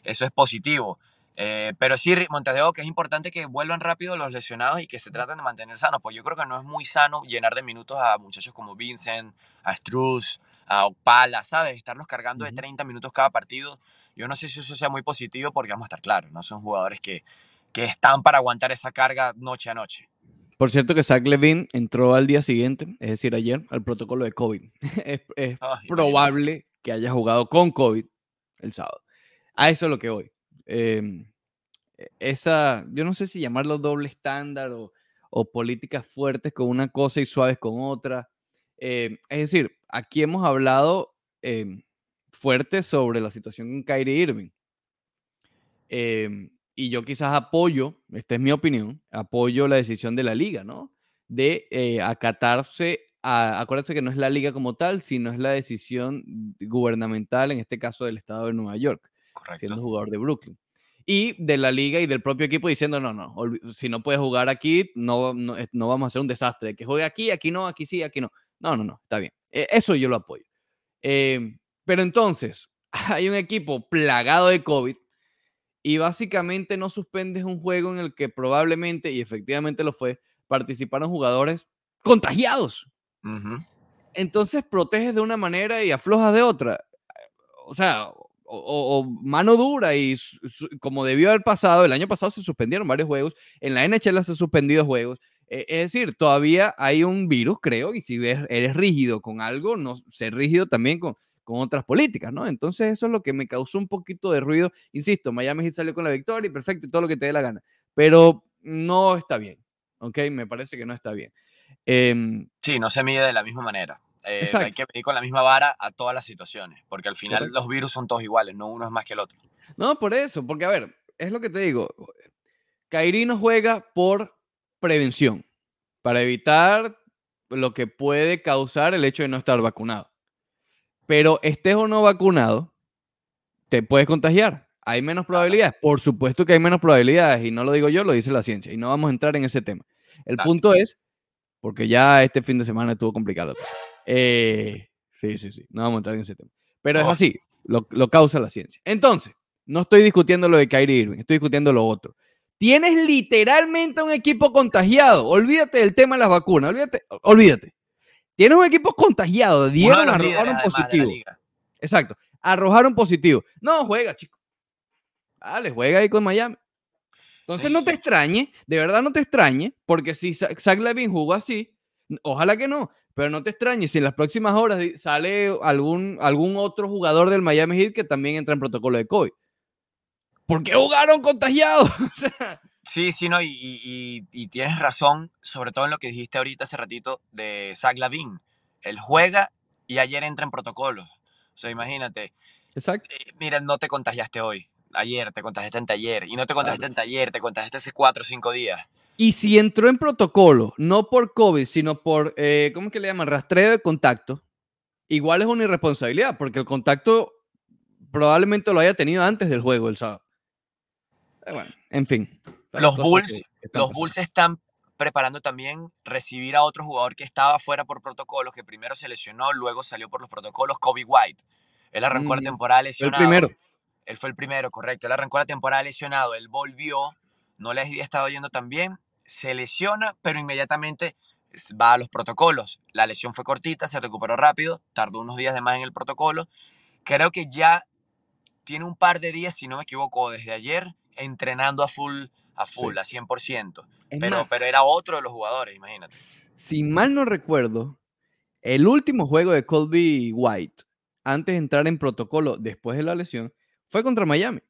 eso es positivo. Eh, pero sí, Montes de Oca, que es importante que vuelvan rápido los lesionados y que se traten de mantener sanos. Pues yo creo que no es muy sano llenar de minutos a muchachos como Vincent, a Struz, a Opala, ¿sabes? Estarlos cargando de Ujú. 30 minutos cada partido. Yo no sé si eso sea muy positivo porque vamos a estar claros, no son jugadores que, que están para aguantar esa carga noche a noche. Por cierto que Zach Levine entró al día siguiente, es decir, ayer, al protocolo de COVID. <laughs> es, probable que haya jugado con COVID el sábado. A eso es lo que voy. Eh, e, esa, yo no sé si llamarlo doble estándar o, políticas fuertes con una cosa y suaves con otra. Eh, es decir, aquí hemos hablado em, fuerte sobre la situación con Kyrie Irving. Em, y yo quizás apoyo, esta es mi opinión, apoyo la decisión de la liga, ¿no? De eh, acatarse a, acuérdense que no es la liga como tal, sino es la decisión gubernamental, en este caso del estado de Nueva York, siendo jugador de Brooklyn. Y de la liga y del propio equipo diciendo, no, no, si no puedes jugar aquí, no, no, eh, no vamos a hacer un desastre, que juegue aquí, aquí no, aquí sí, aquí no. No, no, no, está bien. E, eso yo lo apoyo. Eh, pero entonces, <laughs> hay un equipo plagado de COVID y básicamente no suspendes un juego en el que probablemente, y efectivamente lo fue, participaron jugadores contagiados. Entonces proteges de una manera y aflojas de otra. O sea, o, mano dura y como debió haber pasado, el año pasado se suspendieron varios juegos, en la NHL se han juegos. E, es decir, todavía hay un virus, creo, y si eres rígido con algo, no ser rígido también con, con otras políticas, ¿no? Entonces eso es lo que me causó un poquito de ruido. Insisto, Miami Heat salió con la victoria y perfecto, todo lo que te dé la gana, pero no está bien, ¿ok? Me parece que no está bien. Em, sí, no se mide de la misma manera. Eh, hay que medir con la misma vara a todas las situaciones, porque al final los virus son todos iguales, no uno es más que el otro. No, por eso, porque a ver, es lo que te digo. Kairi no juega por prevención, para evitar lo que puede causar el hecho de no estar vacunado. Pero estés o no vacunado, te puedes contagiar. Hay menos probabilidades. Por supuesto que hay menos probabilidades, y no lo digo yo, lo dice la ciencia, y no vamos a entrar en ese tema. El punto es, porque ya este fin de semana estuvo complicado. Eh, sí, sí, sí, no vamos a entrar en ese tema. Pero es así, lo, lo, causa la ciencia. Entonces, no estoy discutiendo lo de Kyrie Irving, estoy discutiendo lo otro. Tienes literalmente un equipo contagiado. Olvídate del tema de las vacunas, olvídate, olvídate. Tienes un equipo contagiado. Dieron, arrojaron positivo. Exacto. Arrojaron positivo. No, juega, chico. Dale, juega ahí con Miami. Entonces no te extrañe, de verdad no te extrañe, porque si Zach Levin jugó así, ojalá que no, pero no te extrañe si en las próximas horas sale algún, algún otro jugador del Miami Heat que también entra en protocolo de COVID. ¿Por qué jugaron contagiados? <laughs> Sí, sí, no, y, tienes razón, sobre todo en lo que dijiste ahorita hace ratito de Zach Lavin. Él juega y ayer entra en protocolo. O sea, imagínate. Exacto. Eh, mira, no te contagiaste hoy. Ayer te contagiaste en taller. Y no te contagiaste en taller, te contagiaste hace cuatro o cinco días. Y si entró en protocolo, no por COVID, sino por, eh, ¿cómo es que le llaman? Rastreo de contacto, igual es una irresponsabilidad, porque el contacto probablemente lo haya tenido antes del juego el sábado. Eh, bueno, en fin los Bulls, los Bulls están preparando también recibir a otro jugador que estaba fuera por protocolos, que primero se lesionó, luego salió por los protocolos, Kobe White. Él arrancó la temporada lesionado. El primero. Él fue el primero, correcto. Él arrancó la temporada lesionado, él volvió, no le había estado yendo tan bien, se lesiona, pero inmediatamente va a los protocolos. La lesión fue cortita, se recuperó rápido, tardó unos días de más en el protocolo. Creo que ya tiene un par de días, si no me equivoco, desde ayer, entrenando a full a full, a 100%. Pero, pero era otro de los jugadores, imagínate. Si mal no recuerdo, el último juego de Colby White, antes de entrar en protocolo después de la lesión, fue contra Miami.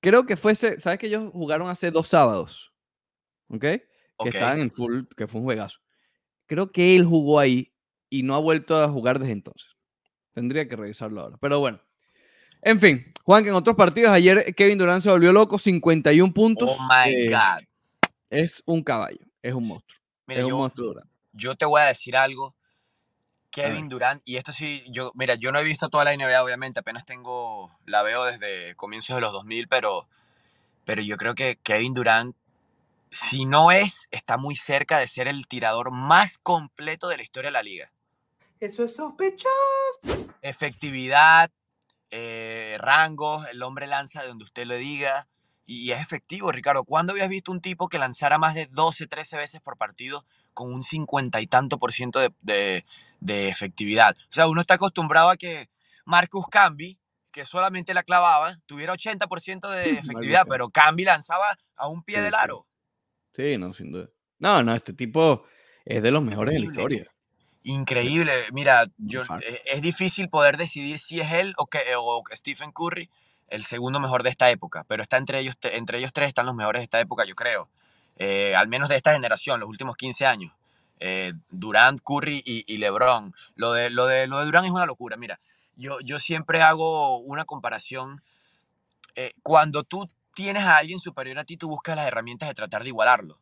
Creo que fue ese, ¿sabes que ellos jugaron hace dos sábados? ¿Ok? Que estaban en full, que fue un juegazo. Creo que él jugó ahí y no ha vuelto a jugar desde entonces. Tendría que revisarlo ahora. Pero bueno, en fin, Juan, que en otros partidos ayer Kevin Durant se volvió loco, 51 puntos. Oh my eh, God. Es un caballo, es un monstruo. Mira, es un monstruo Yo te voy a decir algo. Kevin Durant, y esto sí, yo, mira, yo no he visto toda la NBA, obviamente, apenas tengo, la veo desde comienzos de los 2000, pero, pero yo creo que Kevin Durant, si no es, está muy cerca de ser el tirador más completo de la historia de la liga. Eso es sospechoso. Efectividad, eh, rangos, el hombre lanza de donde usted le diga y es efectivo, Ricardo. ¿Cuándo habías visto un tipo que lanzara más de 12, 13 veces por partido con un 50 y tanto por ciento de, efectividad? O sea, uno está acostumbrado a que Marcus Camby, que solamente la clavaba, tuviera 80% de <laughs> efectividad, pero Camby lanzaba a un pie del aro. Sí. no, sin duda. No, no, este tipo es de los mejores de la historia. Increíble. Mira, yo, eh, es difícil poder decidir si es él o, que, o Stephen Curry. el segundo mejor de esta época, pero está entre ellos, entre ellos tres están los mejores de esta época, yo creo. Eh, al menos de esta generación, los últimos 15 años. Eh, Durant, Curry y, LeBron. Lo de, lo, de, lo de Durant es una locura. Mira, yo, yo siempre hago una comparación. Eh, cuando tú tienes a alguien superior a ti, tú buscas las herramientas de tratar de igualarlo.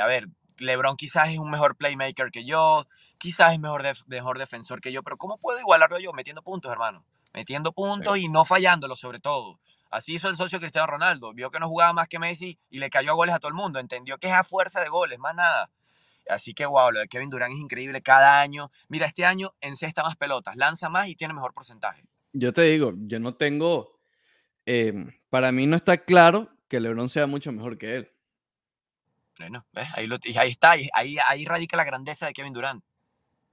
a ver, LeBron quizás es un mejor playmaker que yo, quizás es mejor, mejor defensor que yo, pero ¿cómo puedo igualarlo yo? Metiendo puntos, hermano. Metiendo puntos y no fallándolo, sobre todo. Así hizo el socio Cristiano Ronaldo. Vio que no jugaba más que Messi y le cayó a goles a todo el mundo. Entendió que es a fuerza de goles, más nada. Así que, wow, lo de Kevin Durant es increíble cada año. Mira, este año encesta más pelotas, lanza más y tiene mejor porcentaje. Yo te digo, yo no tengo. Em, para mí no está claro que LeBron sea mucho mejor que él. Bueno, ¿ves? Ahí, ahí está, ahí, ahí radica la grandeza de Kevin Durant.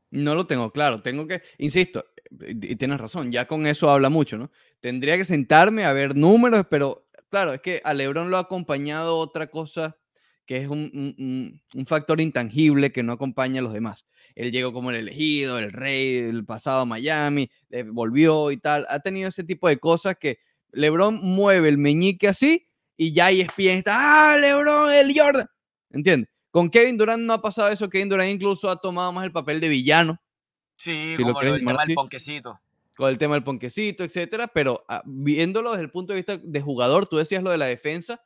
No lo tengo claro, tengo que, insisto, y tienes razón, ya con eso habla mucho, ¿no? Tendría que sentarme a ver números, pero claro, es que a Lebron lo ha acompañado otra cosa que es un, factor intangible que no acompaña a los demás. Él llegó como el elegido, el rey del pasado Miami, eh, volvió y tal. Ha tenido ese tipo de cosas que LeBron mueve el meñique así y ya ESPN está, ¡ah, LeBron, el Jordan! ¿Entiendes? Con Kevin Durant no ha pasado eso. Kevin Durant incluso ha tomado más el papel de villano. Sí, como el tema del ponquecito. Con el tema del ponquecito, etcétera. Pero ah, viéndolo desde el punto de vista de jugador, tú decías lo de la defensa.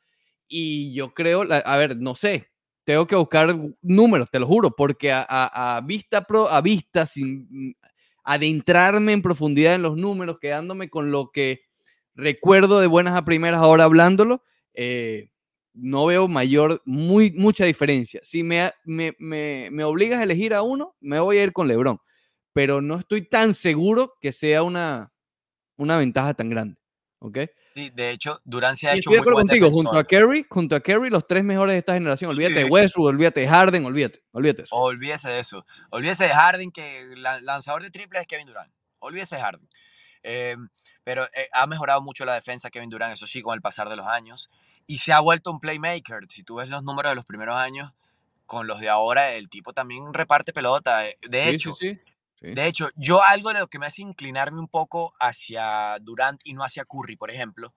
Y yo creo, a ver, no sé. Tengo que buscar números, te lo juro, porque a, vista pro, a vista, sin mm, adentrarme en profundidad en los números, quedándome con lo que recuerdo de buenas a primeras ahora hablándolo, eh, no veo mayor, muy, mucha diferencia. Si me, me, me, obligas a elegir a uno, me voy a ir con LeBron, pero no estoy tan seguro que sea una, una ventaja tan grande. ¿Ok? Sí, de hecho, Durant se ha hecho estoy de acuerdo contigo, junto a Kerry, junto a Kerry, los tres mejores de esta generación. Olvídate de Westbrook, olvídate de Harden, olvídate, olvídate eso. Olvídese de eso. Olvídese de Harden, que el lanzador de triple es Kevin Durant. Olvídese de Harden. Eh, pero eh, ha mejorado mucho la defensa Kevin Durant, eso sí, con el pasar de los años y se ha vuelto un playmaker. Si tú ves los números de los primeros años con los de ahora, el tipo también reparte pelota. Eh, de hecho, de hecho, yo algo de lo que me hace inclinarme un poco hacia Durant y no hacia Curry, por ejemplo,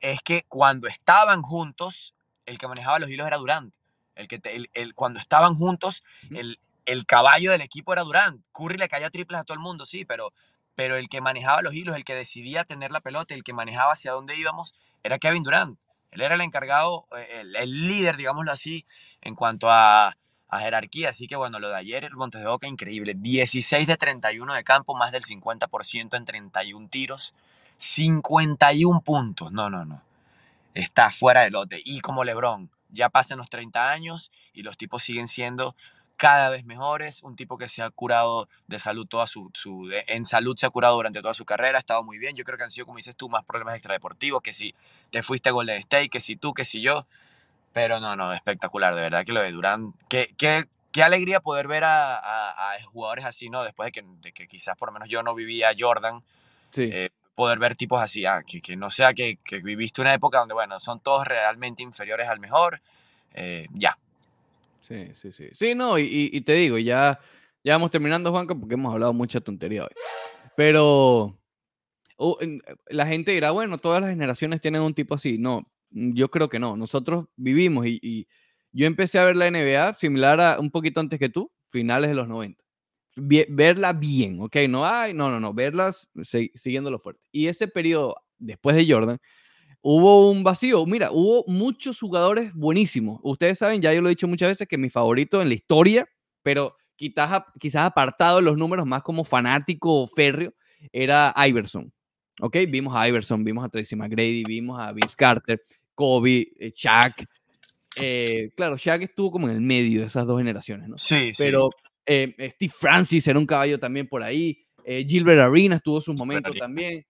es que cuando estaban juntos, el que manejaba los hilos era Durant. El que el, cuando estaban juntos, el, el caballo del equipo era Durant. Curry le caía triples a todo el mundo, sí, pero, pero el que manejaba los hilos, el que decidía tener la pelota, el que manejaba hacia dónde íbamos, era Kevin Durant. Él era el encargado, eh, el, líder, digámoslo así, en cuanto a, jerarquía. Así que bueno, lo de ayer, el Montes de Oca, increíble. 16 de 31 de campo, más del 50% en 31 tiros. 51 puntos. No, no, no. Está fuera de lote. Y como Lebron, ya pasan los 30 años y los tipos siguen siendo cada vez mejores, un tipo que se ha curado de salud toda su, su, en salud se ha curado durante toda su carrera, ha estado muy bien, yo creo que han sido, como dices tú, más problemas extradeportivos, que si te fuiste a Golden State, que si tú, que si yo, pero no, no, espectacular, de verdad que lo de Durán, qué, qué, qué alegría poder ver a, a, jugadores así, ¿no? Después de que, de que, quizás por lo menos yo no vivía Jordan, sí. Eh, poder ver tipos así, ah, que, que, no sea que, que, viviste una época donde, bueno, son todos realmente inferiores al mejor, eh, ya, Sí, sí, sí. Sí, no, y, te digo, ya, ya vamos terminando, Juanca, porque hemos hablado mucha tontería hoy. Pero uh, la gente dirá, bueno, todas las generaciones tienen un tipo así. No, yo creo que no. Nosotros vivimos y, yo empecé a ver la NBA similar a un poquito antes que tú, finales de los 90. verla bien, ¿ok? No hay, no, no, no, verlas siguiéndolo fuerte. Y ese periodo después de Jordan hubo un vacío. Mira, hubo muchos jugadores buenísimos. Ustedes saben, ya yo lo he dicho muchas veces, que mi favorito en la historia, pero quizás, quizás apartado de los números más como fanático férreo, era Iverson. ¿Ok? Vimos a Iverson, vimos a Tracy McGrady, vimos a Vince Carter, Kobe, eh, Shaq. Eh, claro, Shaq estuvo como en el medio de esas dos generaciones, ¿no? Sí, Pero eh, Steve Francis era un caballo también por ahí. Gilbert Arenas tuvo su momento también.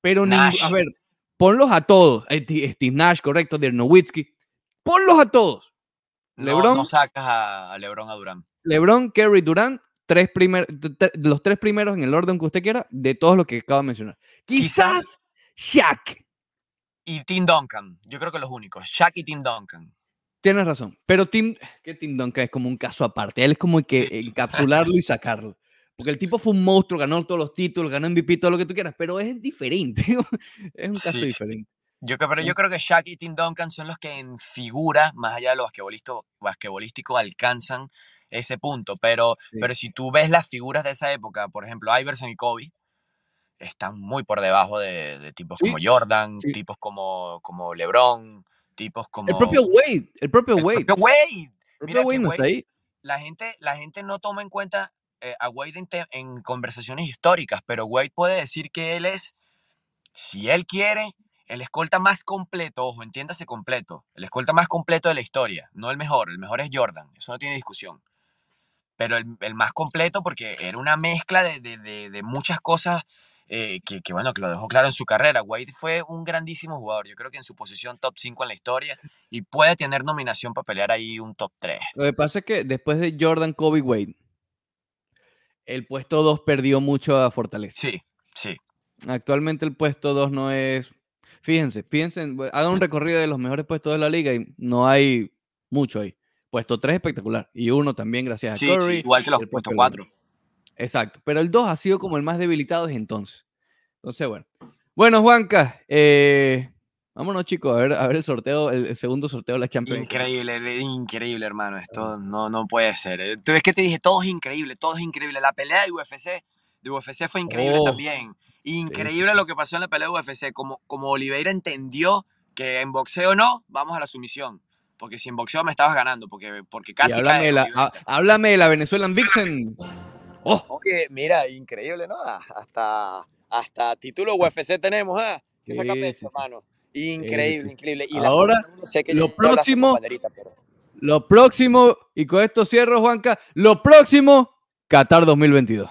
Pero, a ver, Ponlos a todos. Steve Nash, correcto, Dirk Nowitzki. Ponlos a todos. LeBron. No, sacas a LeBron a Durant. LeBron, Kerry, Durant, tres los tres primeros en el orden que usted quiera, de todos los que acabo de mencionar. Quizás, Shaq. Y Tim Duncan. Yo creo que los únicos. Shaq y Tim Duncan. Tienes razón. Pero Tim, que Tim Duncan es como un caso aparte. Él es como que encapsularlo y sacarlo. Porque el tipo fue un monstruo, ganó todos los títulos, ganó MVP, todo lo que tú quieras, pero es diferente. <laughs> es un caso Sí, diferente. Yo, pero yo creo que Shaq y Tim Duncan son los que en figura, más allá de lo basquetbolisto- basquetbolístico, alcanzan ese punto. Pero, Sí. pero si tú ves las figuras de esa época, por ejemplo, Iverson y Kobe, están muy por debajo de, de tipos Sí, como Jordan, sí. tipos como, como LeBron, tipos como... El propio Wade, el propio el Wade. propio Wade. El propio Wade no está Wade- ahí. la gente, la gente no toma en cuenta eh, a Wade en, en conversaciones históricas, pero Wade puede decir que él es, si él quiere, el escolta más completo, ojo, entiéndase completo, el escolta más completo de la historia, no el mejor, el mejor es Jordan, eso no tiene discusión. Pero el, más completo porque era una mezcla de, de- de- muchas cosas eh, que, que, bueno, que lo dejó claro en su carrera. Wade fue un grandísimo jugador, yo creo que en su posición top 5 en la historia y puede tener nominación para pelear ahí un top 3. Lo que pasa es que después de Jordan, Kobe, Wade, el puesto 2 perdió mucho a fortaleza. Sí, sí. Actualmente el puesto 2 no es. Fíjense, fíjense, en- hagan un recorrido de los mejores puestos de la liga y no hay mucho ahí. Puesto 3 espectacular. Y uno también, gracias a Sí, sí, igual que los puestos propio 4. Exacto. Pero el 2 ha sido como el más debilitado desde entonces. Entonces, bueno. Bueno, Juanca, eh, vámonos, chicos, a ver, a ver el sorteo, el, el segundo sorteo de la Champions. League. Increíble, le- increíble, hermano. Esto no, no puede ser. eh. Tú ves que te dije, todo es increíble, todo es increíble. La pelea de UFC, de UFC fue increíble Oh, también. Increíble sí. lo que pasó en la pelea de UFC. Como, como Oliveira entendió que en boxeo no, vamos a la sumisión. Porque si en boxeo me estabas ganando, porque, porque Y casi háblame, de la, Oliveira. há- háblame de la Venezuelan Vixen. Oh, Oye, mira, increíble, ¿no? Ah, Hasta, hasta título UFC tenemos, ¿ah? ¿Qué saca Sí, pecho, sí, sí. Increíble, sí. increíble. Y la Ahora, 1 sé que lo la próximo- pero- lo próximo, y con esto cierro, Juanca, lo próximo, Qatar 2022.